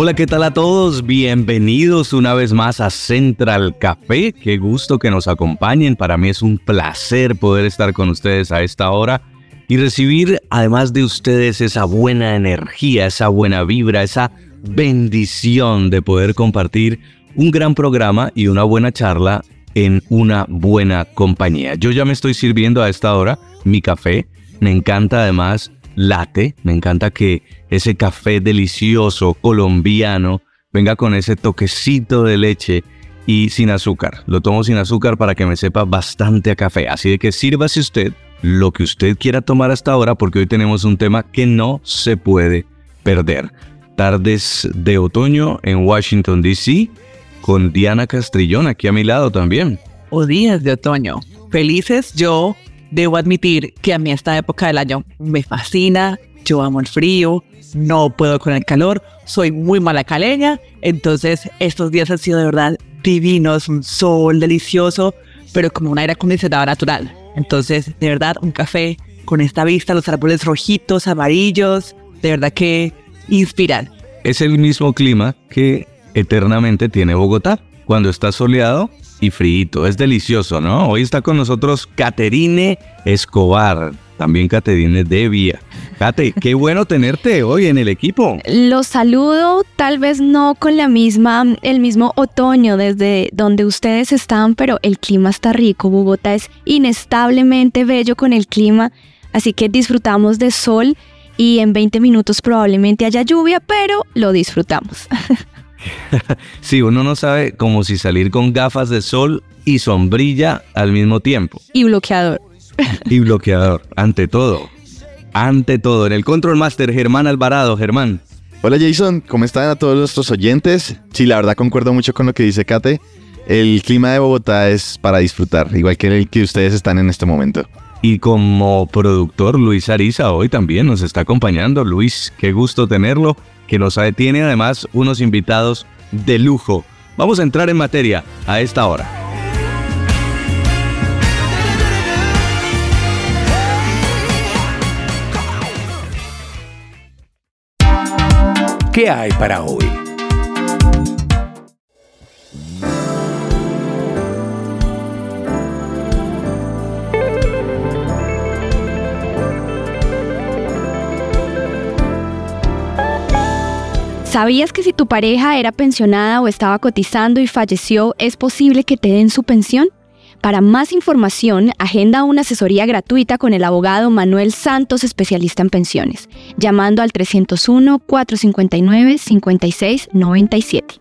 Hola, ¿qué tal a todos? Bienvenidos una vez más a Central Café. Qué gusto que nos acompañen. Para mí es un placer poder estar con ustedes a esta hora y recibir, además de ustedes, esa buena energía, esa buena vibra, esa bendición de poder compartir un gran programa y una buena charla en una buena compañía. Yo ya me estoy sirviendo a esta hora mi café me encanta además latte, me encanta que ese café delicioso colombiano venga con ese toquecito de leche y sin azúcar. Lo tomo sin azúcar para que me sepa bastante a café. Así de que sírvase usted lo que usted quiera tomar hasta ahora porque hoy tenemos un tema que no se puede perder. Tardes de otoño en Washington, D.C. con Diana Castrillón aquí a mi lado también. O días de otoño. Felices yo Debo admitir que a mí esta época del año me fascina, yo amo el frío, no puedo con el calor, soy muy mala caleña, entonces estos días han sido de verdad divinos, un sol delicioso, pero como un aire acondicionado natural. Entonces, de verdad, un café con esta vista, los árboles rojitos, amarillos, de verdad que inspiran. Es el mismo clima que eternamente tiene Bogotá. Cuando está soleado, y frito. Es delicioso, ¿no? Hoy está con nosotros Caterine Escobar, también Caterine Devia. Cate, qué bueno tenerte hoy en el equipo. Los saludo, tal vez no con la misma, el mismo otoño desde donde ustedes están, pero el clima está rico. Bogotá es inestablemente bello con el clima, así que disfrutamos de sol y en 20 minutos probablemente haya lluvia, pero lo disfrutamos. sí, uno no sabe como si salir con gafas de sol y sombrilla al mismo tiempo. Y bloqueador. y bloqueador, ante todo. Ante todo, en el Control Master, Germán Alvarado. Germán. Hola Jason, ¿cómo están a todos nuestros oyentes? Sí, la verdad concuerdo mucho con lo que dice Kate. El clima de Bogotá es para disfrutar, igual que el que ustedes están en este momento. Y como productor, Luis Ariza hoy también nos está acompañando. Luis, qué gusto tenerlo que nos tiene además unos invitados de lujo. Vamos a entrar en materia a esta hora. ¿Qué hay para hoy? ¿Sabías que si tu pareja era pensionada o estaba cotizando y falleció, es posible que te den su pensión? Para más información, agenda una asesoría gratuita con el abogado Manuel Santos, especialista en pensiones, llamando al 301-459-5697.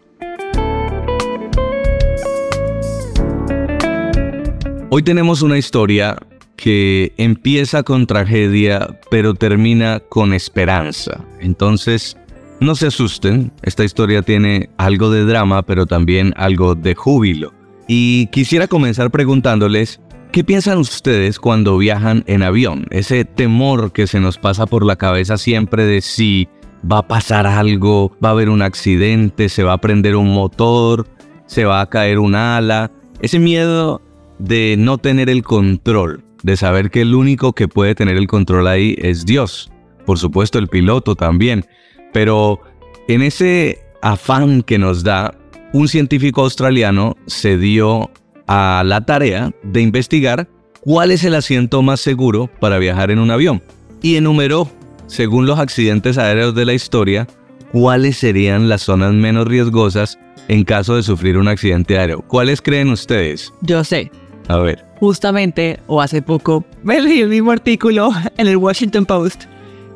Hoy tenemos una historia que empieza con tragedia, pero termina con esperanza. Entonces, no se asusten, esta historia tiene algo de drama, pero también algo de júbilo. Y quisiera comenzar preguntándoles, ¿qué piensan ustedes cuando viajan en avión? Ese temor que se nos pasa por la cabeza siempre de si va a pasar algo, va a haber un accidente, se va a prender un motor, se va a caer un ala. Ese miedo de no tener el control, de saber que el único que puede tener el control ahí es Dios. Por supuesto el piloto también. Pero en ese afán que nos da, un científico australiano se dio a la tarea de investigar cuál es el asiento más seguro para viajar en un avión y enumeró, según los accidentes aéreos de la historia, cuáles serían las zonas menos riesgosas en caso de sufrir un accidente aéreo. ¿Cuáles creen ustedes? Yo sé. A ver. Justamente, o hace poco, me leí el mismo artículo en el Washington Post.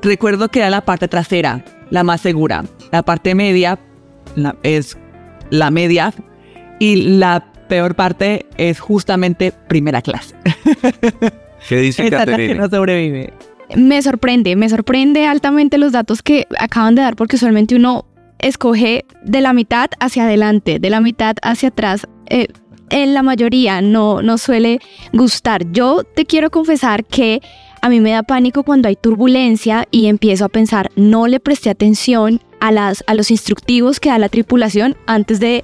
Recuerdo que era la parte trasera, la más segura. La parte media es la media y la peor parte es justamente primera clase. ¿Qué dice Esa que no sobrevive. Me sorprende, me sorprende altamente los datos que acaban de dar porque usualmente uno escoge de la mitad hacia adelante, de la mitad hacia atrás. Eh, en la mayoría no, no suele gustar. Yo te quiero confesar que a mí me da pánico cuando hay turbulencia y empiezo a pensar, no le presté atención a, las, a los instructivos que da la tripulación antes de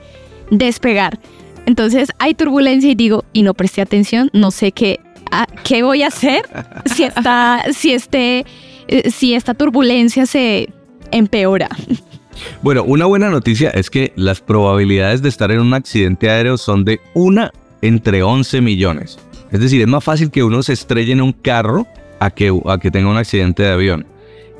despegar. Entonces hay turbulencia y digo, y no presté atención, no sé qué, qué voy a hacer si, está, si, este, eh, si esta turbulencia se empeora. Bueno, una buena noticia es que las probabilidades de estar en un accidente aéreo son de una entre 11 millones. Es decir, es más fácil que uno se estrelle en un carro a que, a que tenga un accidente de avión.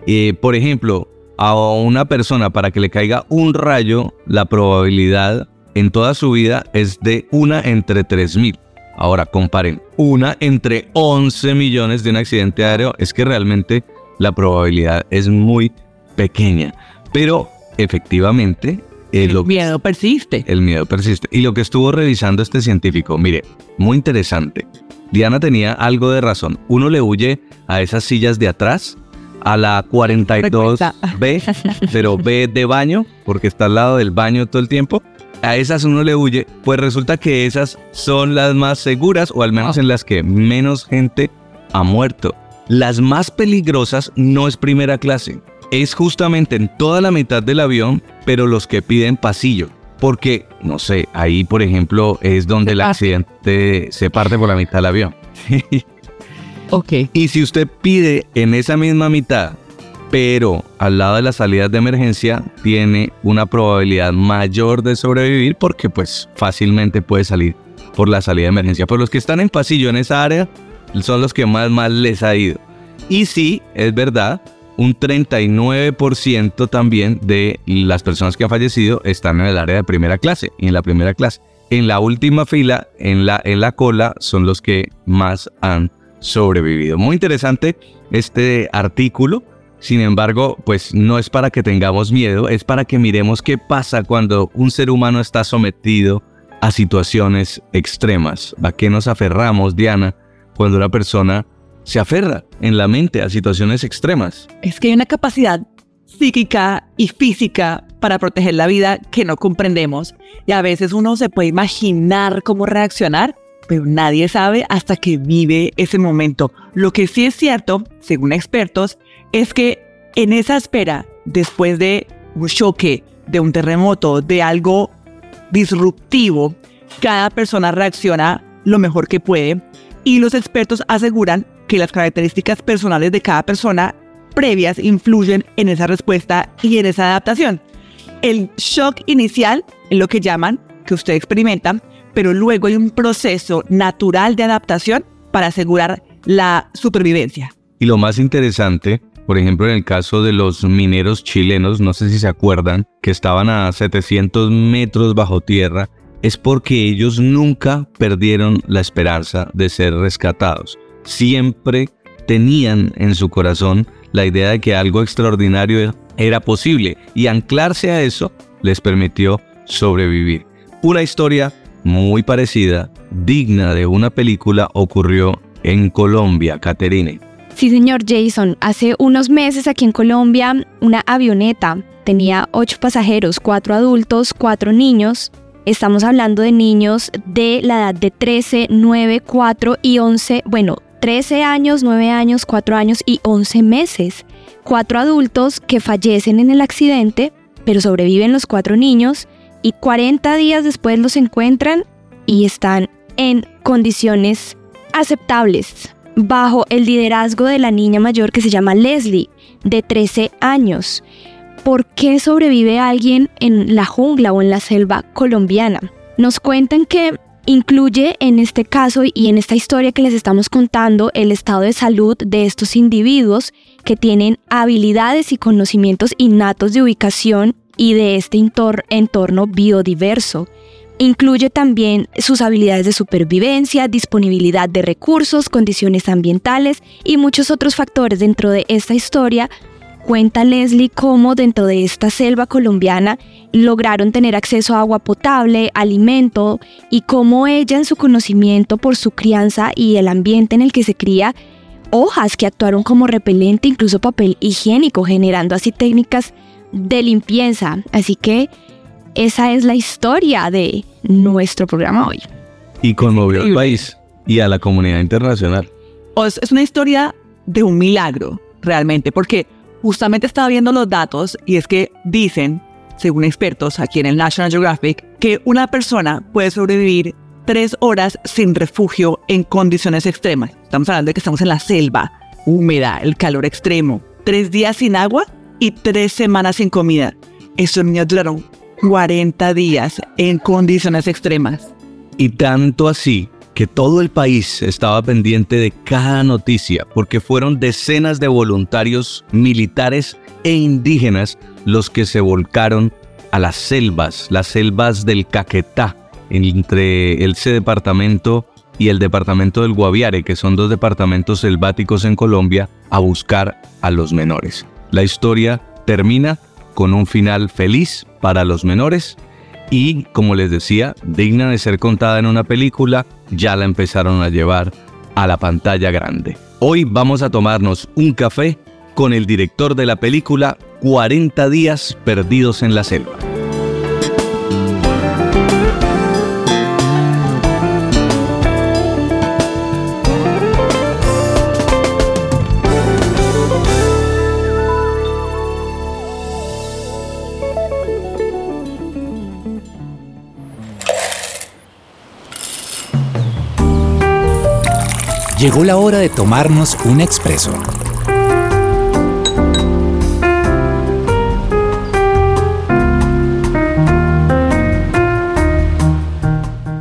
Eh, por ejemplo, a una persona para que le caiga un rayo, la probabilidad en toda su vida es de una entre 3000. Ahora comparen, una entre 11 millones de un accidente aéreo, es que realmente la probabilidad es muy pequeña. Pero efectivamente... Eh, el miedo persiste. El miedo persiste. Y lo que estuvo revisando este científico, mire, muy interesante. Diana tenía algo de razón. Uno le huye a esas sillas de atrás, a la 42B, pero B de baño, porque está al lado del baño todo el tiempo. A esas uno le huye, pues resulta que esas son las más seguras, o al menos en las que menos gente ha muerto. Las más peligrosas no es primera clase es justamente en toda la mitad del avión, pero los que piden pasillo. Porque, no sé, ahí por ejemplo es donde el accidente se parte por la mitad del avión. ok. Y si usted pide en esa misma mitad, pero al lado de las salidas de emergencia, tiene una probabilidad mayor de sobrevivir porque pues fácilmente puede salir por la salida de emergencia. Pero los que están en pasillo en esa área son los que más mal les ha ido. Y sí, es verdad, un 39% también de las personas que han fallecido están en el área de primera clase y en la primera clase. En la última fila, en la, en la cola, son los que más han sobrevivido. Muy interesante este artículo. Sin embargo, pues no es para que tengamos miedo, es para que miremos qué pasa cuando un ser humano está sometido a situaciones extremas. ¿A qué nos aferramos, Diana, cuando una persona se aferra en la mente a situaciones extremas. Es que hay una capacidad psíquica y física para proteger la vida que no comprendemos y a veces uno se puede imaginar cómo reaccionar, pero nadie sabe hasta que vive ese momento. Lo que sí es cierto, según expertos, es que en esa espera, después de un choque, de un terremoto, de algo disruptivo, cada persona reacciona lo mejor que puede y los expertos aseguran que las características personales de cada persona previas influyen en esa respuesta y en esa adaptación. El shock inicial es lo que llaman, que usted experimenta, pero luego hay un proceso natural de adaptación para asegurar la supervivencia. Y lo más interesante, por ejemplo, en el caso de los mineros chilenos, no sé si se acuerdan, que estaban a 700 metros bajo tierra, es porque ellos nunca perdieron la esperanza de ser rescatados siempre tenían en su corazón la idea de que algo extraordinario era posible y anclarse a eso les permitió sobrevivir. Una historia muy parecida, digna de una película, ocurrió en Colombia, Caterine. Sí, señor Jason. Hace unos meses aquí en Colombia, una avioneta tenía ocho pasajeros, cuatro adultos, cuatro niños. Estamos hablando de niños de la edad de 13, 9, 4 y 11, bueno, 13 años, 9 años, 4 años y 11 meses. Cuatro adultos que fallecen en el accidente, pero sobreviven los cuatro niños y 40 días después los encuentran y están en condiciones aceptables bajo el liderazgo de la niña mayor que se llama Leslie, de 13 años. ¿Por qué sobrevive alguien en la jungla o en la selva colombiana? Nos cuentan que Incluye en este caso y en esta historia que les estamos contando el estado de salud de estos individuos que tienen habilidades y conocimientos innatos de ubicación y de este entorno biodiverso. Incluye también sus habilidades de supervivencia, disponibilidad de recursos, condiciones ambientales y muchos otros factores dentro de esta historia Cuenta Leslie cómo dentro de esta selva colombiana lograron tener acceso a agua potable, alimento y cómo ella en su conocimiento por su crianza y el ambiente en el que se cría, hojas que actuaron como repelente, incluso papel higiénico, generando así técnicas de limpieza. Así que esa es la historia de nuestro programa hoy. Y conmovió al país y a la comunidad internacional. es una historia de un milagro, realmente, porque justamente estaba viendo los datos y es que dicen, según expertos aquí en el National Geographic, que una persona puede sobrevivir tres horas sin refugio en condiciones extremas. Estamos hablando de que estamos en la selva, húmeda, el calor extremo, tres días sin agua y tres semanas sin comida. Esos niños duraron 40 días en condiciones extremas. Y tanto así que todo el país estaba pendiente de cada noticia porque fueron decenas de voluntarios militares e indígenas los que se volcaron a las selvas, las selvas del Caquetá, entre ese departamento y el departamento del Guaviare, que son dos departamentos selváticos en Colombia, a buscar a los menores. La historia termina con un final feliz para los menores y, como les decía, digna de ser contada en una película, ya la empezaron a llevar a la pantalla grande. Hoy vamos a tomarnos un café con el director de la película 40 días perdidos en la selva. Llegó la hora de tomarnos un expreso.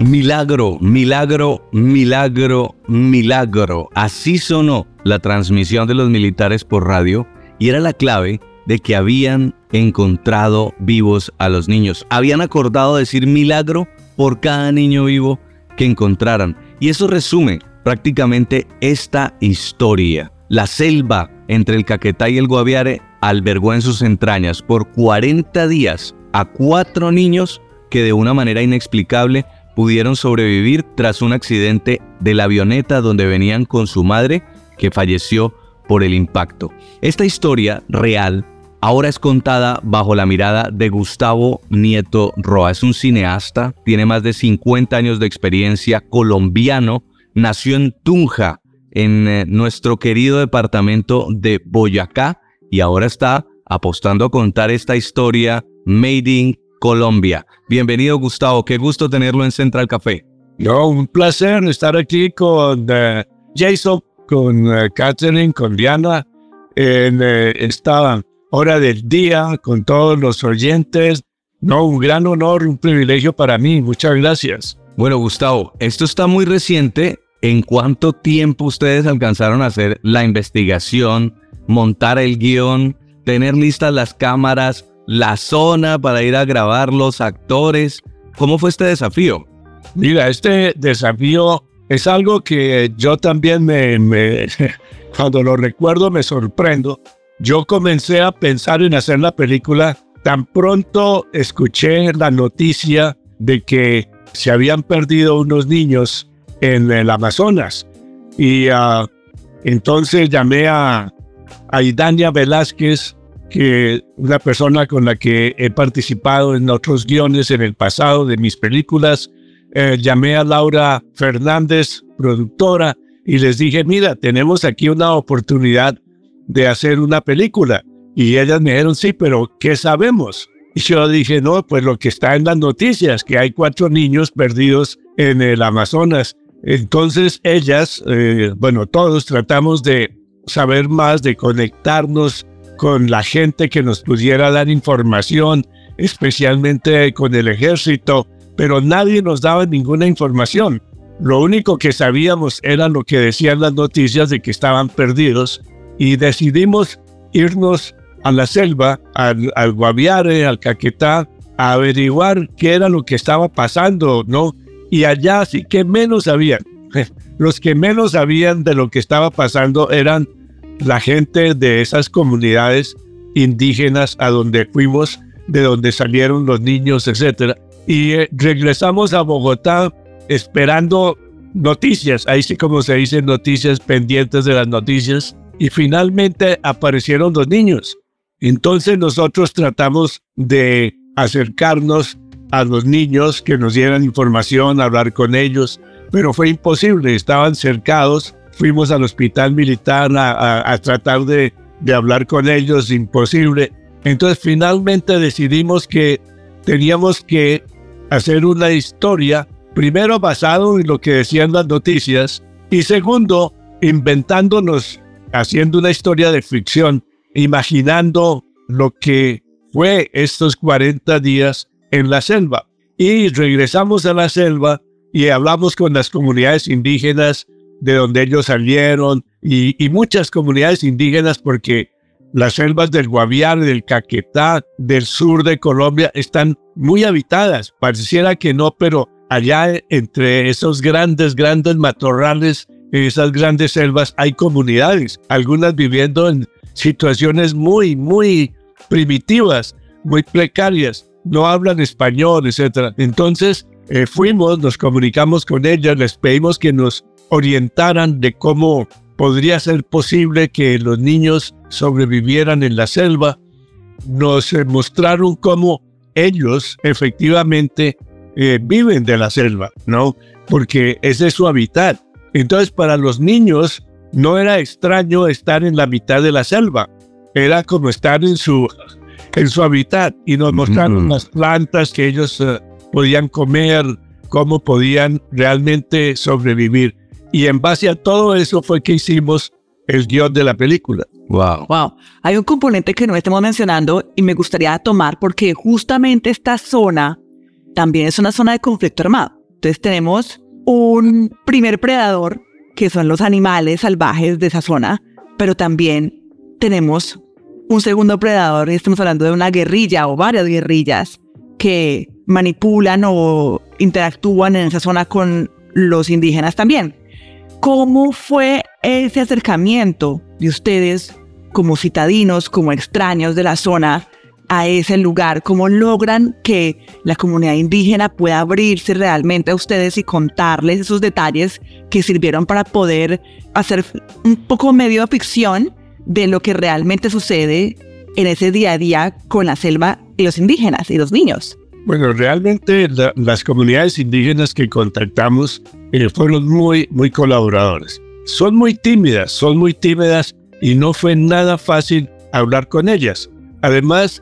Milagro, milagro, milagro, milagro. Así sonó la transmisión de los militares por radio y era la clave de que habían encontrado vivos a los niños. Habían acordado decir milagro por cada niño vivo que encontraran. Y eso resume prácticamente esta historia. La selva entre el Caquetá y el Guaviare albergó en sus entrañas por 40 días a cuatro niños que de una manera inexplicable pudieron sobrevivir tras un accidente de la avioneta donde venían con su madre que falleció por el impacto. Esta historia real ahora es contada bajo la mirada de Gustavo Nieto Roa. Es un cineasta, tiene más de 50 años de experiencia, colombiano, nació en Tunja, en eh, nuestro querido departamento de Boyacá, y ahora está apostando a contar esta historia Made in Colombia. Bienvenido Gustavo, qué gusto tenerlo en Central Café. No, un placer estar aquí con eh, Jason, con uh, Catherine, con Diana, en esta hora del día, con todos los oyentes. No, un gran honor, un privilegio para mí. Muchas gracias. Bueno, Gustavo, esto está muy reciente ¿En cuánto tiempo ustedes alcanzaron a hacer la investigación, montar el guion, tener listas las cámaras, la zona para ir a grabar los actores? ¿Cómo fue este desafío? Mira, este desafío es algo que yo también me, me cuando lo recuerdo me sorprendo. Yo comencé a pensar en hacer la película tan pronto escuché la noticia de que se habían perdido unos niños en el Amazonas. Y uh, entonces llamé a, a Idania Velázquez, que una persona con la que he participado en otros guiones en el pasado de mis películas. Eh, llamé a Laura Fernández, productora, y les dije, mira, tenemos aquí una oportunidad de hacer una película. Y ellas me dijeron, sí, pero ¿qué sabemos? Y yo dije, no, pues lo que está en las noticias, que hay cuatro niños perdidos en el Amazonas. Entonces ellas, eh, bueno, todos tratamos de saber más, de conectarnos con la gente que nos pudiera dar información, especialmente con el ejército, pero nadie nos daba ninguna información. Lo único que sabíamos era lo que decían las noticias de que estaban perdidos y decidimos irnos a la selva, al, al Guaviare, al Caquetá, a averiguar qué era lo que estaba pasando, ¿no? Y allá sí que menos sabían. Los que menos sabían de lo que estaba pasando eran la gente de esas comunidades indígenas a donde fuimos, de donde salieron los niños, etc. Y eh, regresamos a Bogotá esperando noticias, ahí sí como se dice noticias, pendientes de las noticias, y finalmente aparecieron los niños. Entonces nosotros tratamos de acercarnos a los niños que nos dieran información, hablar con ellos, pero fue imposible, estaban cercados. Fuimos al hospital militar a, tratar de, de hablar con ellos, imposible. Entonces finalmente decidimos que teníamos que hacer una historia, primero basado en lo que decían las noticias y segundo, inventándonos, haciendo una historia de ficción, imaginando lo que fue estos 40 días en la selva. Y regresamos a la selva y hablamos con las comunidades indígenas de donde ellos salieron y, muchas comunidades indígenas porque las selvas del Guaviare, del Caquetá, del sur de Colombia están muy habitadas. Pareciera que no, pero allá entre esos grandes, grandes matorrales, esas grandes selvas, hay comunidades, algunas viviendo en situaciones muy, muy primitivas, muy precarias, no hablan español, etc. Entonces eh, fuimos, nos comunicamos con ellas, les pedimos que nos orientaran de cómo podría ser posible que los niños sobrevivieran en la selva, nos eh, mostraron cómo ellos efectivamente eh, viven de la selva, ¿no? Porque ese es su hábitat. Entonces, para los niños no era extraño estar en la mitad de la selva, era como estar en su, en su hábitat y nos mostraron las plantas que ellos eh, podían comer, cómo podían realmente sobrevivir. Y en base a todo eso fue que hicimos el guion de la película. Wow. Wow. Hay un componente que no estamos mencionando y me gustaría tomar porque justamente esta zona también es una zona de conflicto armado. Entonces tenemos un primer predador, que son los animales salvajes de esa zona, pero también tenemos un segundo predador, y estamos hablando de una guerrilla o varias guerrillas que manipulan o interactúan en esa zona con los indígenas también. ¿Cómo fue ese acercamiento de ustedes como citadinos, como extraños de la zona a ese lugar? ¿Cómo logran que la comunidad indígena pueda abrirse realmente a ustedes y contarles esos detalles que sirvieron para poder hacer un poco medio de ficción de lo que realmente sucede en ese día a día con la selva y los indígenas y los niños? Bueno, realmente las comunidades indígenas que contactamos eh, fueron muy, muy colaboradores. Son muy tímidas, son muy tímidas y no fue nada fácil hablar con ellas. Además,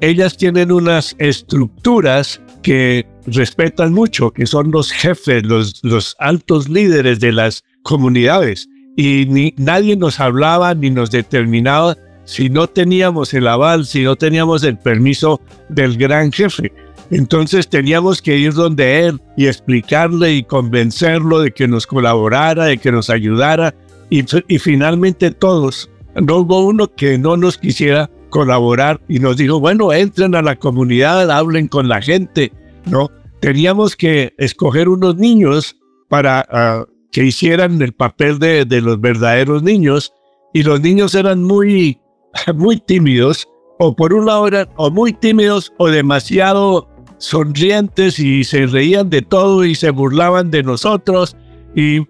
ellas tienen unas estructuras que respetan mucho, que son los jefes, los, los altos líderes de las comunidades. Y ni, nadie nos hablaba ni nos determinaba si no teníamos el aval, si no teníamos el permiso del gran jefe. Entonces teníamos que ir donde él y explicarle y convencerlo de que nos colaborara, de que nos ayudara. Y, finalmente todos, no hubo uno que no nos quisiera colaborar y nos dijo, bueno, entren a la comunidad, hablen con la gente, ¿no? Teníamos que escoger unos niños para ah, que hicieran el papel de, de los verdaderos niños y los niños eran muy, muy tímidos, o por un lado eran o muy tímidos o demasiado sonrientes y se reían de todo y se burlaban de nosotros y,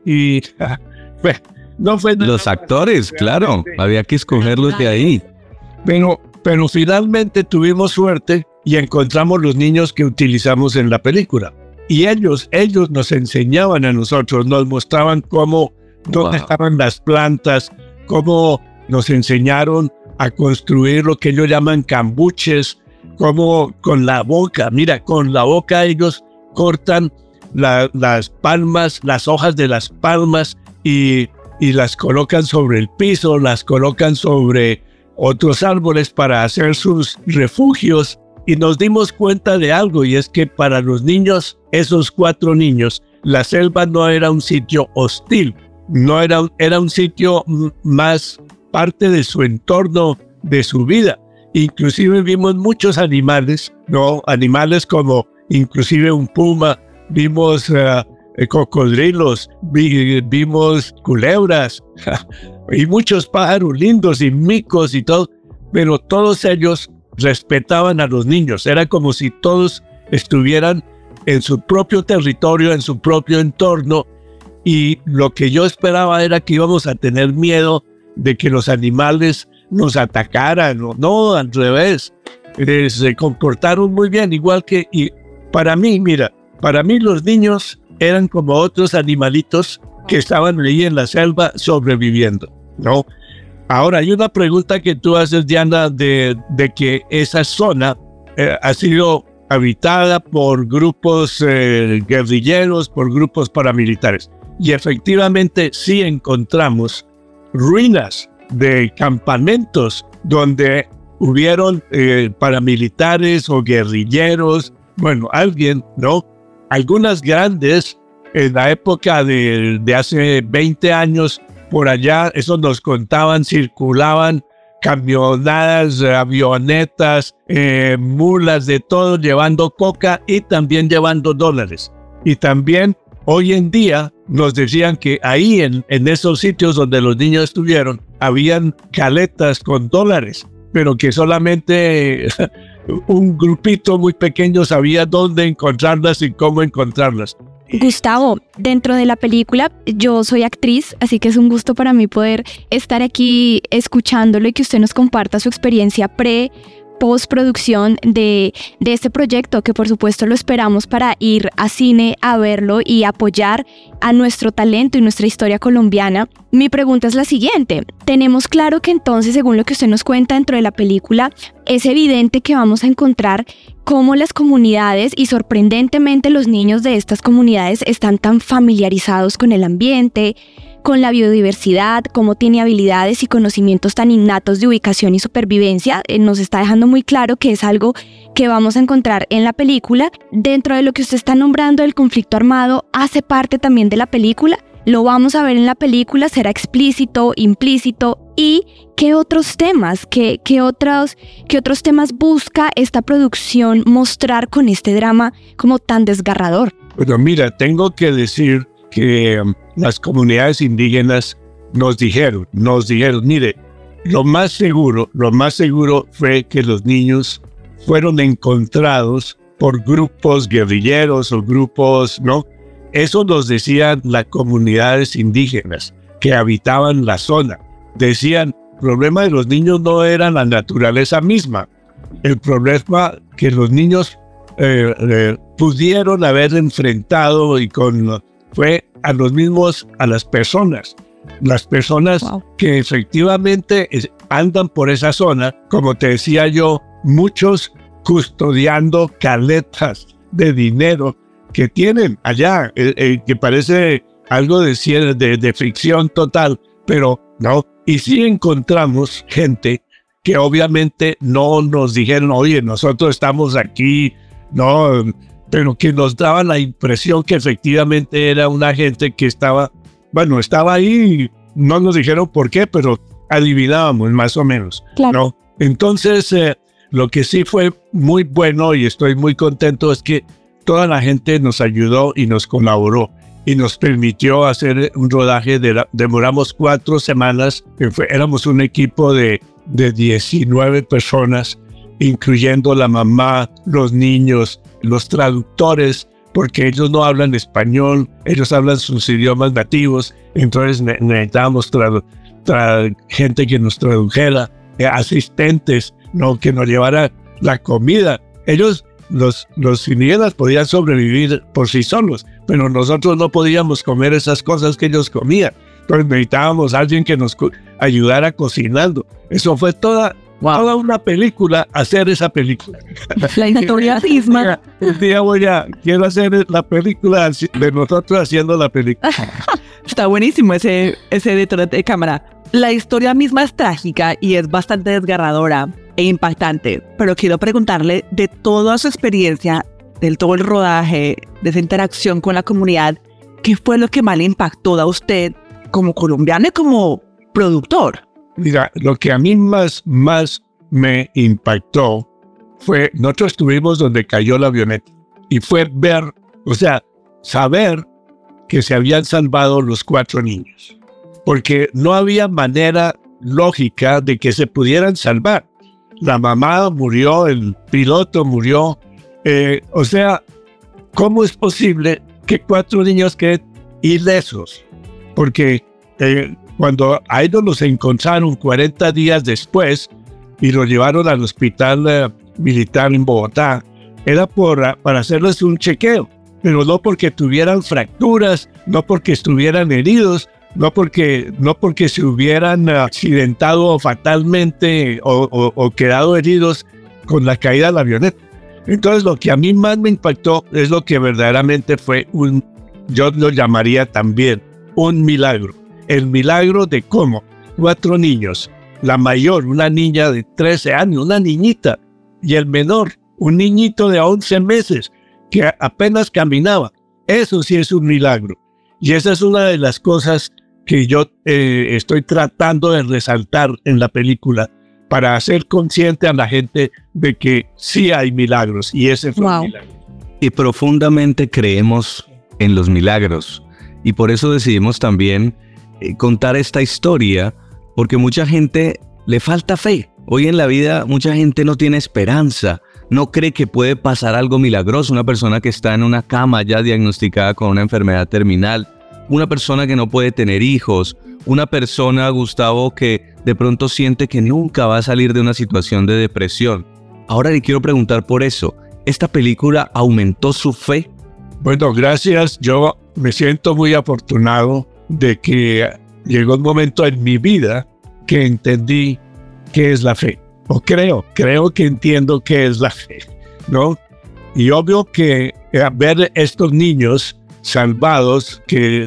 no fue los actores, claro, había que escogerlos de ahí. Pero, pero finalmente tuvimos suerte y encontramos los niños que utilizamos en la película. Y ellos, ellos nos enseñaban a nosotros, nos mostraban cómo, dónde estaban las plantas, cómo nos enseñaron a construir lo que ellos llaman cambuches, como con la boca, mira, con la boca ellos cortan las palmas, las hojas de las palmas y, y las colocan sobre el piso, las colocan sobre otros árboles para hacer sus refugios. Y nos dimos cuenta de algo, y es que para los niños, esos cuatro niños, la selva no era un sitio hostil, no era, era un sitio más parte de su entorno, de su vida. Inclusive vimos muchos animales, ¿no? Animales como inclusive un puma, vimos uh, cocodrilos, vimos culebras y muchos pájaros lindos y micos y todo, pero todos ellos respetaban a los niños. Era como si todos estuvieran en su propio territorio, en su propio entorno, y lo que yo esperaba era que íbamos a tener miedo de que los animales nos atacaran, no, no al revés. Eh, se comportaron muy bien, igual que, y Para mí, mira, para mí los niños eran como otros animalitos que estaban ahí en la selva sobreviviendo, ¿no? Ahora, hay una pregunta que tú haces, Diana, de, de que esa zona eh, ha sido habitada por grupos eh, guerrilleros, por grupos paramilitares. Y efectivamente sí encontramos ruinas de campamentos donde hubieron eh, paramilitares o guerrilleros, bueno, alguien, ¿no? Algunas grandes en la época de, hace 20 años, por allá, eso nos contaban, circulaban camionadas, avionetas, eh, mulas, de todo, llevando coca y también llevando dólares. Y también hoy en día nos decían que ahí en esos sitios donde los niños estuvieron, habían caletas con dólares, pero que solamente un grupito muy pequeño sabía dónde encontrarlas y cómo encontrarlas. Gustavo, dentro de la película, yo soy actriz, así que es un gusto para mí poder estar aquí escuchándolo y que usted nos comparta su experiencia pre postproducción de, de este proyecto, que por supuesto lo esperamos para ir a cine a verlo y apoyar a nuestro talento y nuestra historia colombiana. Mi pregunta es la siguiente. Tenemos claro que entonces, según lo que usted nos cuenta dentro de la película, es evidente que vamos a encontrar cómo las comunidades y sorprendentemente los niños de estas comunidades están tan familiarizados con el ambiente, con la biodiversidad, cómo tiene habilidades y conocimientos tan innatos de ubicación y supervivencia, eh, nos está dejando muy claro que es algo que vamos a encontrar en la película. Dentro de lo que usted está nombrando el conflicto armado, hace parte también de la película. Lo vamos a ver en la película, será explícito, implícito y qué otros temas, qué, qué, otros, qué otros temas busca esta producción mostrar con este drama como tan desgarrador. Bueno, mira, tengo que decir que um, las comunidades indígenas nos dijeron, nos dijeron, mire, lo más seguro, lo más seguro fue que los niños fueron encontrados por grupos guerrilleros o grupos, ¿no? Eso nos decían las comunidades indígenas que habitaban la zona. Decían, el problema de los niños no era la naturaleza misma, el problema que los niños eh, eh, pudieron haber enfrentado y con fue a los mismos, a las personas. Las personas que efectivamente andan por esa zona, como te decía yo, muchos custodiando caletas de dinero que tienen allá, eh, eh, que parece algo de, de, de ficción total, pero no. Y sí encontramos gente que obviamente no nos dijeron, oye, nosotros estamos aquí, no, pero que nos daba la impresión que efectivamente era una gente que estaba, bueno, estaba ahí, no nos dijeron por qué, pero adivinábamos más o menos. ¿no? Entonces, eh, lo que sí fue muy bueno y estoy muy contento es que toda la gente nos ayudó y nos colaboró y nos permitió hacer un rodaje. De demoramos cuatro semanas, éramos un equipo de, de 19 personas, incluyendo la mamá, los niños, los traductores, porque ellos no hablan español, ellos hablan sus idiomas nativos, entonces necesitábamos gente que nos tradujera, eh, asistentes, no que nos llevara la comida. Ellos, los, los indígenas, podían sobrevivir por sí solos, pero nosotros no podíamos comer esas cosas que ellos comían. Entonces necesitábamos a alguien que nos ayudara cocinando. Eso fue toda Toda una película, hacer esa película. La historia misma. Un día voy a, quiero hacer la película de nosotros haciendo la película. Está buenísimo ese, ese editor de cámara. La historia misma es trágica y es bastante desgarradora e impactante, pero quiero preguntarle de toda su experiencia, del todo el rodaje, de esa interacción con la comunidad, ¿qué fue lo que más le impactó a usted como colombiano y como productor? Mira, lo que a mí más, más me impactó fue, nosotros estuvimos donde cayó la avioneta y fue ver, o sea, saber que se habían salvado los cuatro niños, porque no había manera lógica de que se pudieran salvar. La mamá murió, el piloto murió, eh, o sea, ¿cómo es posible que cuatro niños queden ilesos? Porque eh, cuando a ellos los encontraron 40 días después y los llevaron al hospital eh, militar en Bogotá, era por, para hacerles un chequeo, pero no porque tuvieran fracturas, no porque estuvieran heridos, no porque, no porque se hubieran accidentado fatalmente o, o quedado heridos con la caída de la avioneta. Entonces lo que a mí más me impactó es lo que verdaderamente fue un, yo lo llamaría también un milagro. El milagro de cómo cuatro niños, la mayor, una niña de 13 años, una niñita, y el menor, un niñito de 11 meses, que apenas caminaba. Eso sí es un milagro. Y esa es una de las cosas que yo eh, estoy tratando de resaltar en la película para hacer consciente a la gente de que sí hay milagros y ese fue un milagro. Y profundamente creemos en los milagros y por eso decidimos también eh, contar esta historia porque mucha gente le falta fe. Hoy en la vida mucha gente no tiene esperanza, no cree que puede pasar algo milagroso. Una persona que está en una cama ya diagnosticada con una enfermedad terminal, una persona que no puede tener hijos, una persona, Gustavo, que de pronto siente que nunca va a salir de una situación de depresión. Ahora le quiero preguntar por eso. ¿Esta película aumentó su fe? Bueno, gracias. Yo me siento muy afortunado de que llegó un momento en mi vida que entendí qué es la fe. O creo, creo que entiendo qué es la fe, ¿no? Y obvio que eh, ver estos niños salvados que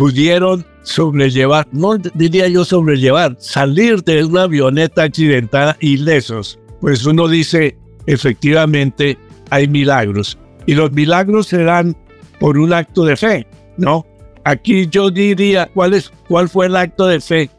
pudieron sobrellevar, no diría yo sobrellevar, salir de una avioneta accidentada ilesos, pues uno dice, efectivamente, hay milagros. Y los milagros se dan por un acto de fe, ¿no? Aquí yo diría, ¿cuál, es, cuál fue el acto de fe?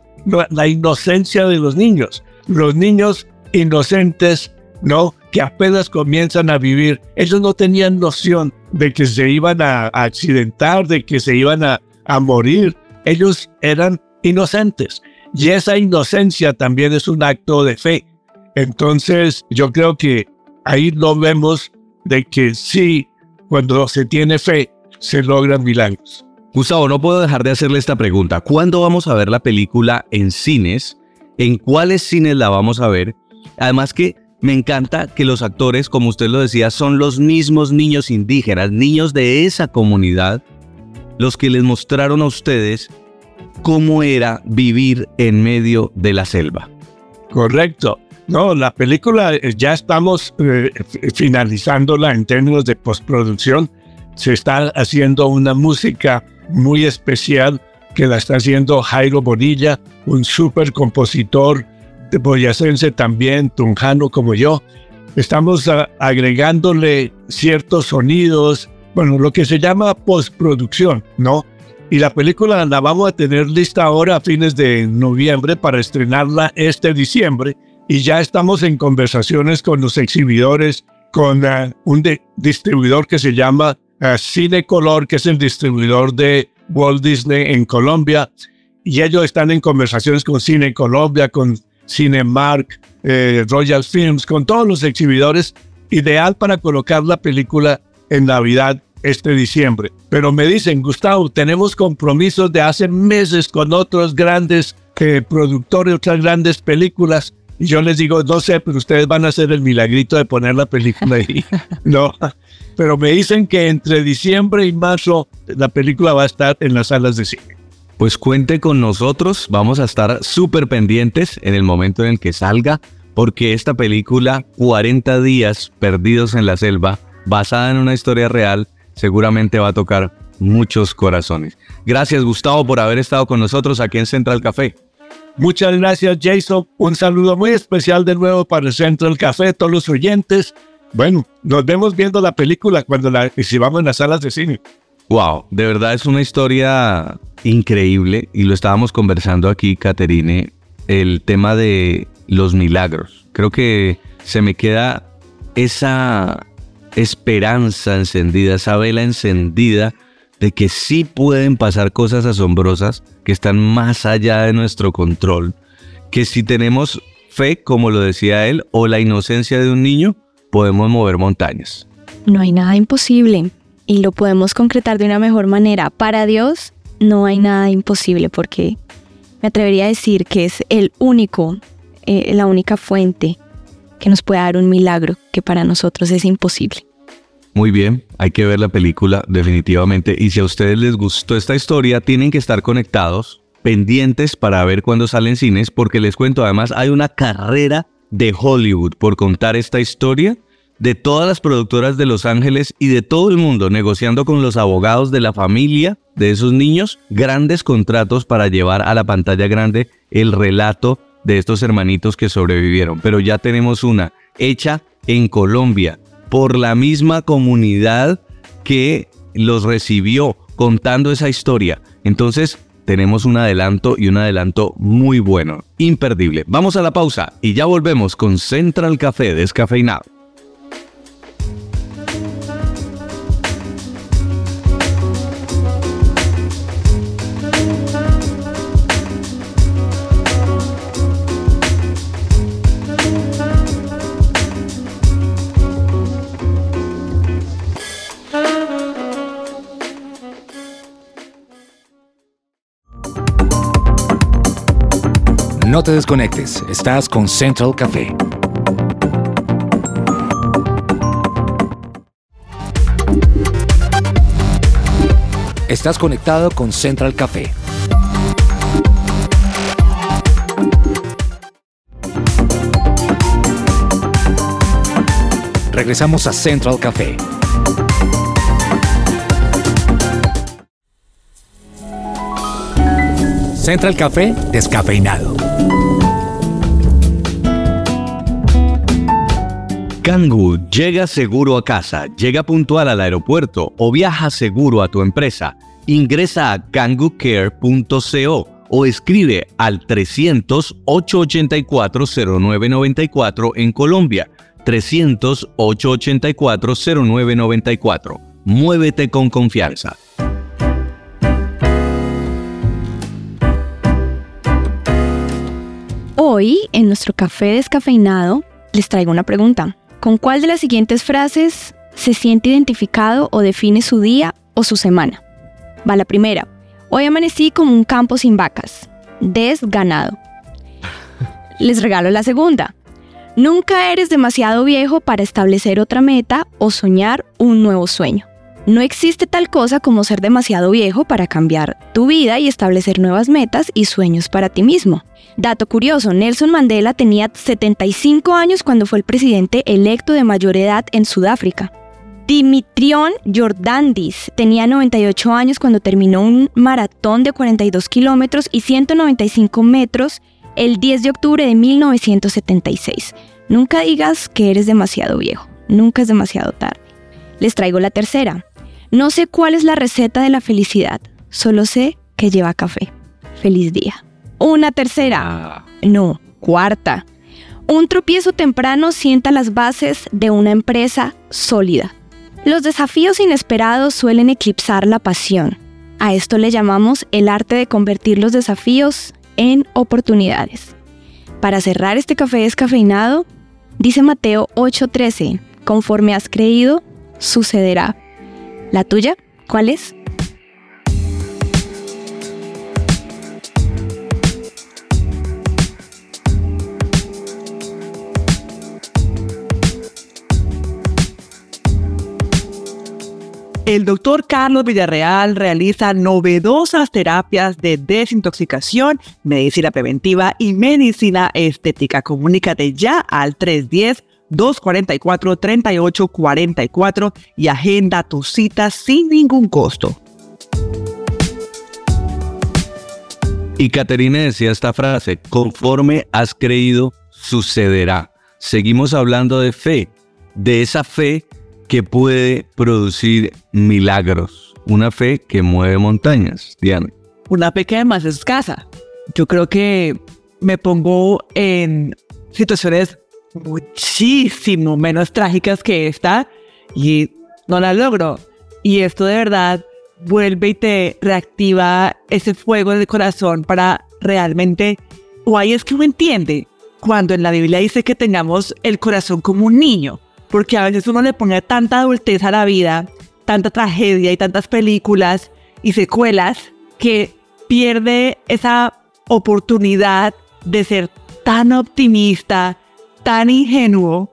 La inocencia de los niños. Los niños inocentes, ¿no? Que apenas comienzan a vivir. Ellos no tenían noción de que se iban a, accidentar, de que se iban a, a morir. Ellos eran inocentes. Y esa inocencia también es un acto de fe. Entonces, yo creo que ahí lo vemos de que sí, cuando se tiene fe, se logran milagros. Gustavo, no puedo dejar de hacerle esta pregunta. ¿Cuándo vamos a ver la película en cines? ¿En cuáles cines la vamos a ver? Además que me encanta que los actores, como usted lo decía, son los mismos niños indígenas, niños de esa comunidad, los que les mostraron a ustedes cómo era vivir en medio de la selva. Correcto. No, la película eh, ya estamos eh, finalizándola en términos de postproducción. Se está haciendo una música muy especial que la está haciendo Jairo Bonilla, un super compositor de boyacense también, tunjano como yo. Estamos agregándole ciertos sonidos, bueno, lo que se llama postproducción, ¿no? Y la película la vamos a tener lista ahora a fines de noviembre para estrenarla este diciembre. Y ya estamos en conversaciones con los exhibidores, con uh, un distribuidor que se llama uh, Cine Color, que es el distribuidor de Walt Disney en Colombia. Y ellos están en conversaciones con Cine Colombia, con Cinemark, eh, Royal Films, con todos los exhibidores, ideal para colocar la película en Navidad este diciembre. Pero me dicen, Gustavo, tenemos compromisos de hace meses con otros grandes eh, productores, otras grandes películas. Y yo les digo, no sé, pero ustedes van a hacer el milagrito de poner la película ahí. no, pero me dicen que entre diciembre y marzo la película va a estar en las salas de cine. Pues cuente con nosotros, vamos a estar súper pendientes en el momento en el que salga, porque esta película, 40 días perdidos en la selva, basada en una historia real, seguramente va a tocar muchos corazones. Gracias Gustavo por haber estado con nosotros aquí en Central Café. Muchas gracias Jason, un saludo muy especial de nuevo para el Central Café, todos los oyentes. Bueno, nos vemos viendo la película cuando la exhibamos en las salas de cine. Wow, de verdad es una historia increíble y lo estábamos conversando aquí, Caterine, el tema de los milagros. Creo que se me queda esa esperanza encendida, esa vela encendida de que sí pueden pasar cosas asombrosas que están más allá de nuestro control, que si tenemos fe, como lo decía él, o la inocencia de un niño, podemos mover montañas. No hay nada imposible y lo podemos concretar de una mejor manera. Para Dios no hay nada imposible porque me atrevería a decir que es el único, eh, la única fuente que nos puede dar un milagro que para nosotros es imposible. Muy bien, hay que ver la película definitivamente. Y si a ustedes les gustó esta historia, tienen que estar conectados, pendientes para ver cuándo salen cines, porque les cuento, además hay una carrera de Hollywood por contar esta historia de todas las productoras de Los Ángeles y de todo el mundo negociando con los abogados de la familia de esos niños grandes contratos para llevar a la pantalla grande el relato de estos hermanitos que sobrevivieron. Pero ya tenemos una hecha en Colombia por la misma comunidad que los recibió contando esa historia. Entonces, tenemos un adelanto y un adelanto muy bueno, imperdible. Vamos a la pausa y ya volvemos con Central Café descafeinado. No te desconectes, estás con Central Café. Estás conectado con Central Café. Regresamos a Central Café. Central Café descafeinado. Kangu llega seguro a casa, llega puntual al aeropuerto o viaja seguro a tu empresa. Ingresa a kangucare.co o escribe al 300-884-0994 en Colombia. 300-884-0994. Muévete con confianza. Hoy, en nuestro café descafeinado, les traigo una pregunta. ¿Con cuál de las siguientes frases se siente identificado o define su día o su semana? Va la primera. Hoy amanecí como un campo sin vacas. Desganado. Les regalo la segunda. Nunca eres demasiado viejo para establecer otra meta o soñar un nuevo sueño. No existe tal cosa como ser demasiado viejo para cambiar tu vida y establecer nuevas metas y sueños para ti mismo. Dato curioso, Nelson Mandela tenía 75 años cuando fue el presidente electo de mayor edad en Sudáfrica. Dimitrión Jordandis tenía 98 años cuando terminó un maratón de 42 kilómetros y 195 metros el 10 de octubre de 1976. Nunca digas que eres demasiado viejo, nunca es demasiado tarde. Les traigo la tercera. No sé cuál es la receta de la felicidad, solo sé que lleva café. Feliz día. Una tercera. No, cuarta. Un tropiezo temprano sienta las bases de una empresa sólida. Los desafíos inesperados suelen eclipsar la pasión. A esto le llamamos el arte de convertir los desafíos en oportunidades. Para cerrar este café descafeinado, dice Mateo 8:13, conforme has creído, sucederá. ¿La tuya? ¿Cuál es? El doctor Carlos Villarreal realiza novedosas terapias de desintoxicación, medicina preventiva y medicina estética. Comunícate ya al 310 244-3844 y agenda tu cita sin ningún costo. Y Caterina decía esta frase, conforme has creído, sucederá. Seguimos hablando de fe, de esa fe que puede producir milagros, una fe que mueve montañas, Diana. Una fe que más escasa. Yo creo que me pongo en situaciones muchísimo menos trágicas que esta y no la logro. Y esto de verdad vuelve y te reactiva ese fuego del corazón para realmente, o ahí es que uno entiende cuando en la Biblia dice que tengamos el corazón como un niño, porque a veces uno le pone tanta adultez a la vida, tanta tragedia y tantas películas y secuelas que pierde esa oportunidad de ser tan optimista, tan ingenuo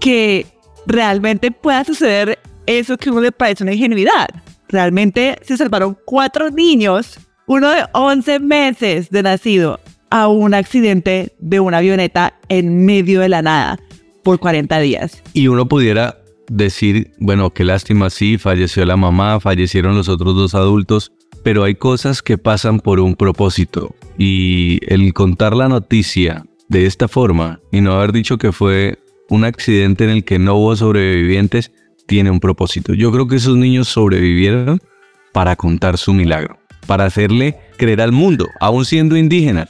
que realmente pueda suceder eso que uno le parece una ingenuidad. Realmente se salvaron cuatro niños, uno de 11 meses de nacido, a un accidente de una avioneta en medio de la nada por 40 días. Y uno pudiera decir, bueno, qué lástima, sí, falleció la mamá, fallecieron los otros dos adultos, pero hay cosas que pasan por un propósito. Y el contar la noticia de esta forma y no haber dicho que fue un accidente en el que no hubo sobrevivientes, tiene un propósito. Yo creo que esos niños sobrevivieron para contar su milagro, para hacerle creer al mundo, aún siendo indígenas,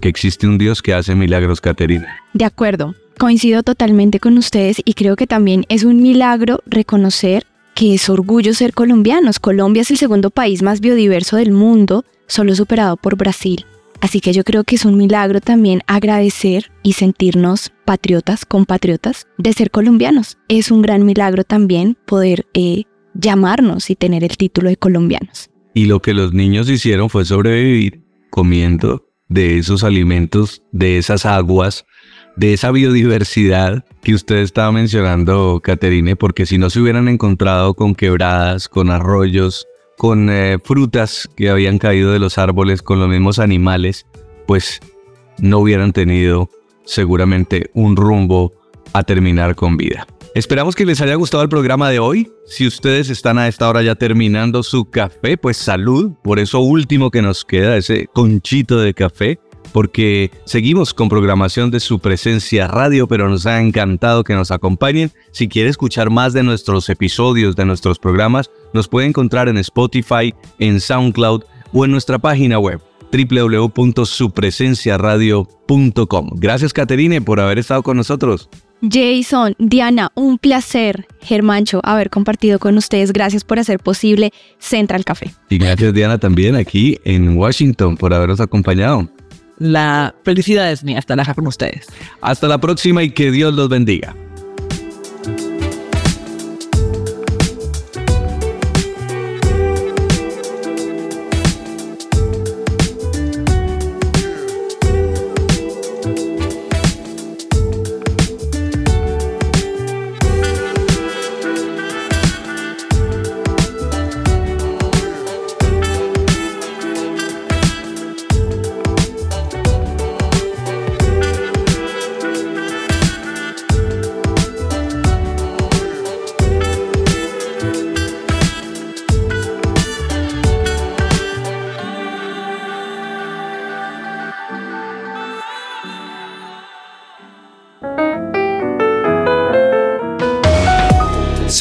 que existe un Dios que hace milagros, Caterina. De acuerdo, coincido totalmente con ustedes y creo que también es un milagro reconocer que es orgullo ser colombianos. Colombia es el segundo país más biodiverso del mundo, solo superado por Brasil. Así que yo creo que es un milagro también agradecer y sentirnos patriotas, compatriotas de ser colombianos. Es un gran milagro también poder eh, llamarnos y tener el título de colombianos. Y lo que los niños hicieron fue sobrevivir comiendo de esos alimentos, de esas aguas, de esa biodiversidad que usted estaba mencionando, Caterine, porque si no se hubieran encontrado con quebradas, con arroyos, con eh, frutas que habían caído de los árboles, con los mismos animales, pues no hubieran tenido seguramente un rumbo a terminar con vida. Esperamos que les haya gustado el programa de hoy. Si ustedes están a esta hora ya terminando su café, pues salud por eso último que nos queda, ese conchito de café porque seguimos con programación de su presencia radio, pero nos ha encantado que nos acompañen. Si quiere escuchar más de nuestros episodios, de nuestros programas, nos puede encontrar en Spotify, en SoundCloud o en nuestra página web www.supresenciaradio.com. Gracias, Caterine, por haber estado con nosotros. Jason, Diana, un placer, Germancho, haber compartido con ustedes. Gracias por hacer posible Central Café. Y gracias, Diana, también aquí en Washington por habernos acompañado. La felicidad es mía estar acá con ustedes. Hasta la próxima y que Dios los bendiga.